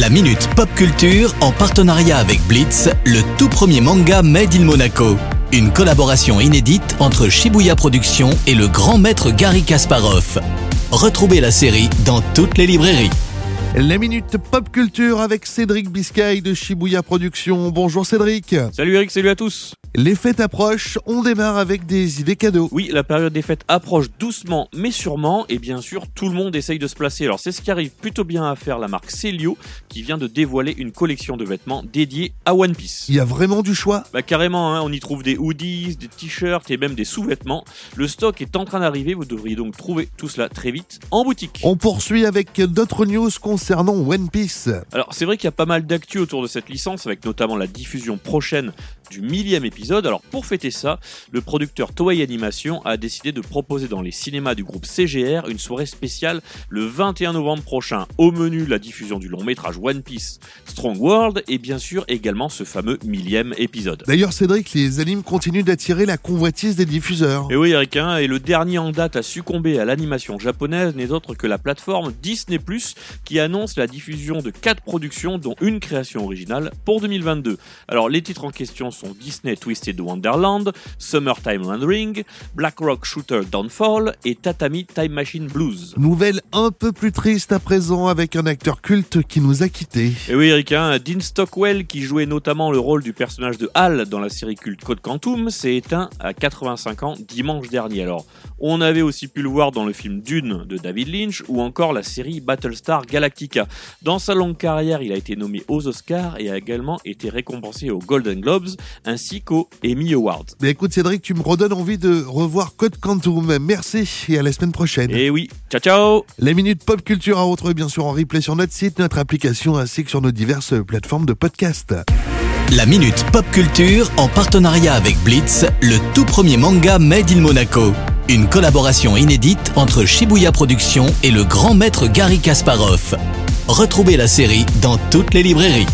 La Minute Pop Culture en partenariat avec Blitz, le tout premier manga Made in Monaco. Une collaboration inédite entre Shibuya Productions et le grand maître Gary Kasparov. Retrouvez la série dans toutes les librairies. La minute pop culture avec Cédric Biscay de Shibuya Productions. Bonjour Cédric. Salut Eric, salut à tous. Les fêtes approchent, on démarre avec des idées cadeaux. Oui, la période des fêtes approche doucement mais sûrement et bien sûr tout le monde essaye de se placer. Alors c'est ce qui arrive plutôt bien à faire la marque Celio qui vient de dévoiler une collection de vêtements dédiés à One Piece. Il y a vraiment du choix Bah carrément, hein, on y trouve des hoodies, des t-shirts et même des sous-vêtements. Le stock est en train d'arriver, vous devriez donc trouver tout cela très vite en boutique. On poursuit avec d'autres news concernant One Piece. Alors c'est vrai qu'il y a pas mal d'actu autour de cette licence avec notamment la diffusion prochaine du millième épisode. Alors pour fêter ça, le producteur Toei Animation a décidé de proposer dans les cinémas du groupe CGR une soirée spéciale le 21 novembre prochain. Au menu, la diffusion du long métrage One Piece Strong World et bien sûr également ce fameux millième épisode. D'ailleurs Cédric, les animes continuent d'attirer la convoitise des diffuseurs. Et oui Eric, hein, et le dernier en date à succomber à l'animation japonaise n'est autre que la plateforme Disney +, qui annonce la diffusion de 4 productions dont une création originale pour 2022. Alors les titres en question sont Disney Twisted Wonderland, Summertime Ring, Black Rock Shooter Downfall et Tatami Time Machine Blues. Nouvelle un peu plus triste à présent avec un acteur culte qui nous a quittés. Et oui Eric, hein, Dean Stockwell qui jouait notamment le rôle du personnage de Hal dans la série culte Code Quantum s'est éteint à 85 ans dimanche dernier. Alors on avait aussi pu le voir dans le film Dune de David Lynch ou encore la série Battlestar Galactica. Dans sa longue carrière, il a été nommé aux Oscars et a également été récompensé aux Golden Globes ainsi qu'aux Emmy Awards. Mais écoute Cédric, tu me redonnes envie de revoir Code Quantum. Merci et à la semaine prochaine. Et oui, ciao ciao La minute pop culture à retrouver bien sûr en replay sur notre site, notre application ainsi que sur nos diverses plateformes de podcast. La Minute Pop Culture en partenariat avec Blitz, le tout premier manga Made in Monaco. Une collaboration inédite entre Shibuya Productions et le grand maître Gary Kasparov. Retrouvez la série dans toutes les librairies.